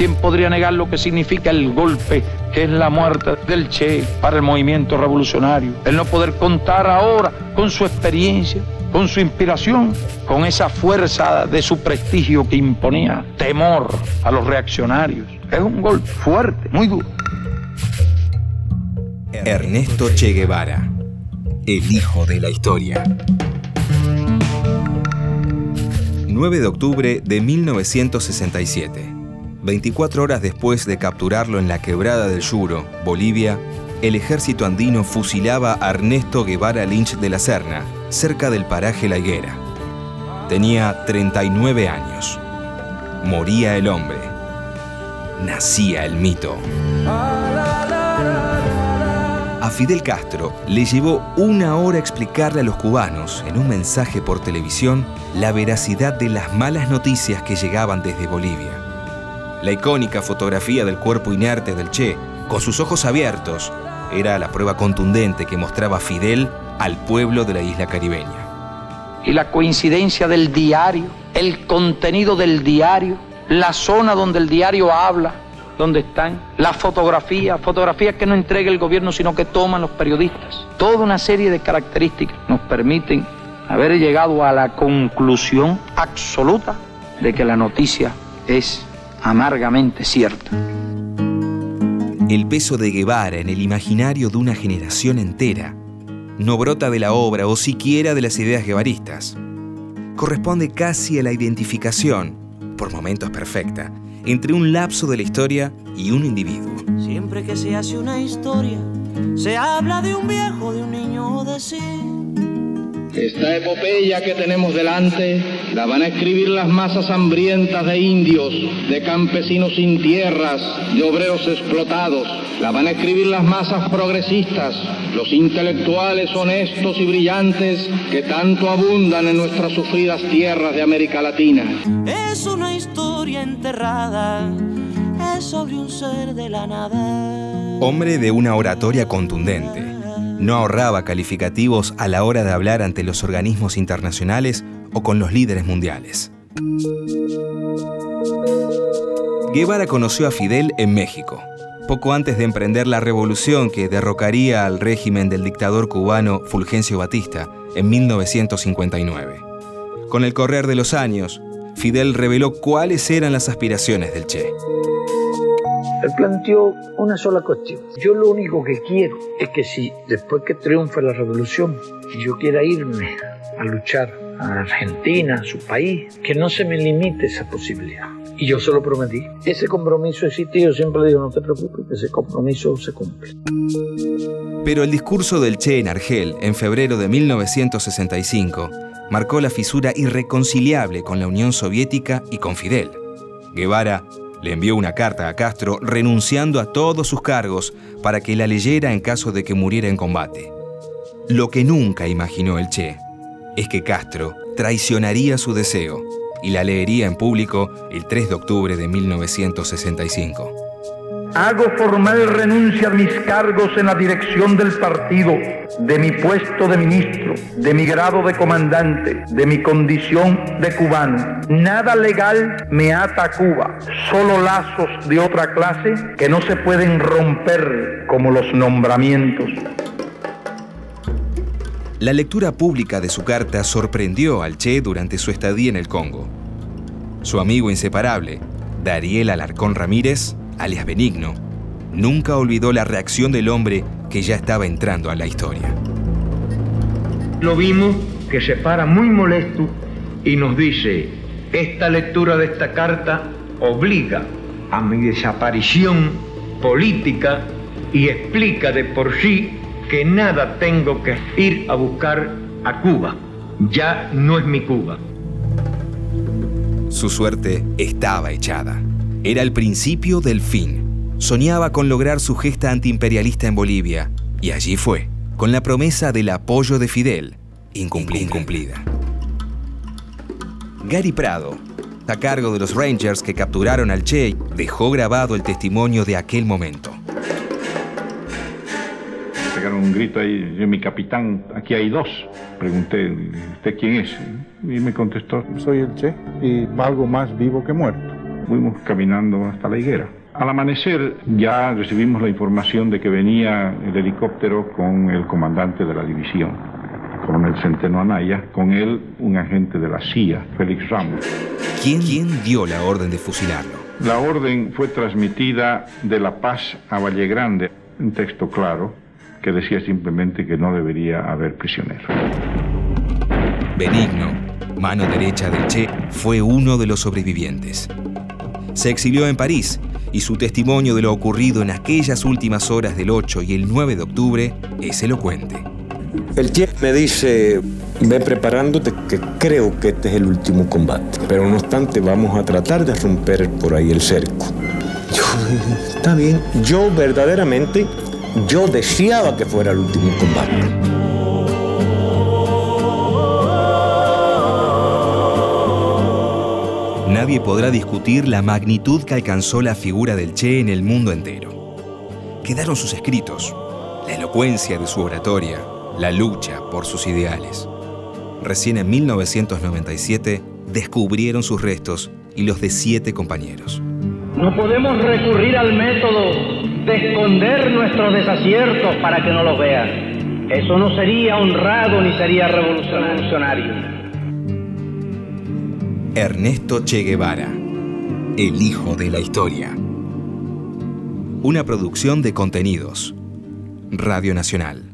¿Quién podría negar lo que significa el golpe que es la muerte del Che para el movimiento revolucionario? El no poder contar ahora con su experiencia, con su inspiración, con esa fuerza de su prestigio que imponía temor a los reaccionarios. Es un golpe fuerte, muy duro. Ernesto Che Guevara, el hijo de la historia. 9 de octubre de 1967. 24 horas después de capturarlo en la quebrada del Yuro, Bolivia, el ejército andino fusilaba a Ernesto Guevara Lynch de la Serna, cerca del paraje La Higuera. Tenía 39 años. Moría el hombre. Nacía el mito. A Fidel Castro le llevó una hora explicarle a los cubanos, en un mensaje por televisión, la veracidad de las malas noticias que llegaban desde Bolivia. La icónica fotografía del cuerpo inerte del Che, con sus ojos abiertos, era la prueba contundente que mostraba Fidel al pueblo de la isla caribeña. Y la coincidencia del diario, el contenido del diario, la zona donde el diario habla, donde están, las fotografías, fotografías que no entrega el gobierno, sino que toman los periodistas. Toda una serie de características nos permiten haber llegado a la conclusión absoluta de que la noticia es amargamente cierta. El peso de Guevara en el imaginario de una generación entera no brota de la obra o siquiera de las ideas guevaristas. Corresponde casi a la identificación, por momentos perfecta, entre un lapso de la historia y un individuo. Siempre que se hace una historia, se habla de un viejo, de un niño o de sí. Esta epopeya que tenemos delante la van a escribir las masas hambrientas de indios, de campesinos sin tierras, de obreros explotados. La van a escribir las masas progresistas, los intelectuales honestos y brillantes que tanto abundan en nuestras sufridas tierras de América Latina. Es una historia enterrada, es sobre un ser de la nada. Hombre de una oratoria contundente no ahorraba calificativos a la hora de hablar ante los organismos internacionales o con los líderes mundiales. Guevara conoció a Fidel en México, poco antes de emprender la revolución que derrocaría al régimen del dictador cubano Fulgencio Batista en 1959. Con el correr de los años, Fidel reveló cuáles eran las aspiraciones del Che. Él planteó una sola cuestión. Yo lo único que quiero es que si después que triunfe la revolución yo quiera irme a luchar a Argentina, a su país, que no se me limite esa posibilidad. Y yo se lo prometí. Ese compromiso existe yo siempre digo, no te preocupes, ese compromiso se cumple. Pero el discurso del Che en Argel, en febrero de 1965, marcó la fisura irreconciliable con la Unión Soviética y con Fidel. Guevara le envió una carta a Castro renunciando a todos sus cargos para que la leyera en caso de que muriera en combate. Lo que nunca imaginó el Che es que Castro traicionaría su deseo y la leería en público el 3 de octubre de 1965. Hago formal renuncia a mis cargos en la dirección del partido, de mi puesto de ministro, de mi grado de comandante, de mi condición de cubano. Nada legal me ata a Cuba, solo lazos de otra clase que no se pueden romper como los nombramientos. La lectura pública de su carta sorprendió al Che durante su estadía en el Congo. Su amigo inseparable, Dariel Alarcón Ramírez, alias Benigno, nunca olvidó la reacción del hombre que ya estaba entrando a la historia. Lo vimos que se para muy molesto y nos dice, esta lectura de esta carta obliga a mi desaparición política y explica de por sí que nada tengo que ir a buscar a Cuba. Ya no es mi Cuba. Su suerte estaba echada. Era el principio del fin. Soñaba con lograr su gesta antiimperialista en Bolivia, y allí fue, con la promesa del apoyo de Fidel, incumplida. incumplida. Gary Prado, a cargo de los Rangers que capturaron al Che, dejó grabado el testimonio de aquel momento. Pegaron un grito ahí, yo, mi capitán, aquí hay dos. Pregunté, ¿usted quién es? Y me contestó, soy el Che y valgo más vivo que muerto. Fuimos caminando hasta la higuera. Al amanecer ya recibimos la información de que venía el helicóptero con el comandante de la división, coronel Centeno Anaya, con él un agente de la CIA, Félix Ramos. ¿Quién, ¿Quién dio la orden de fusilarlo? La orden fue transmitida de La Paz a Valle Grande, un texto claro que decía simplemente que no debería haber prisioneros. Benigno, mano derecha del Che, fue uno de los sobrevivientes. Se exilió en París y su testimonio de lo ocurrido en aquellas últimas horas del 8 y el 9 de octubre es elocuente. El Che me dice, ve preparándote que creo que este es el último combate, pero no obstante vamos a tratar de romper por ahí el cerco. Yo, está bien, yo verdaderamente, yo deseaba que fuera el último combate. Nadie podrá discutir la magnitud que alcanzó la figura del Che en el mundo entero. Quedaron sus escritos, la elocuencia de su oratoria, la lucha por sus ideales. Recién en 1997 descubrieron sus restos y los de siete compañeros. No podemos recurrir al método de esconder nuestros desaciertos para que no los vean. Eso no sería honrado ni sería revolucionario. Ernesto Che Guevara, el hijo de la historia. Una producción de contenidos. Radio Nacional.